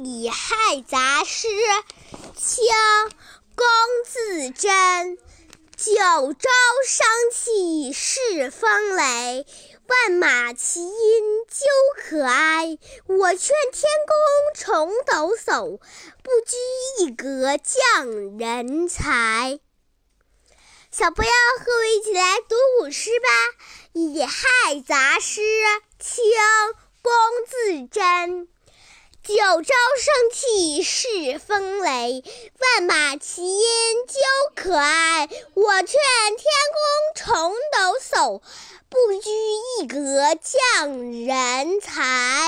乙亥杂诗，清·龚自珍。九州生气恃风雷，万马齐喑究可哀。我劝天公重抖擞，不拘一格降人才。小朋友，和我一起来读古诗吧，《乙亥杂诗》清·龚自珍。九州生气恃风雷，万马齐喑究可哀。我劝天公重抖擞，不拘一格降人才。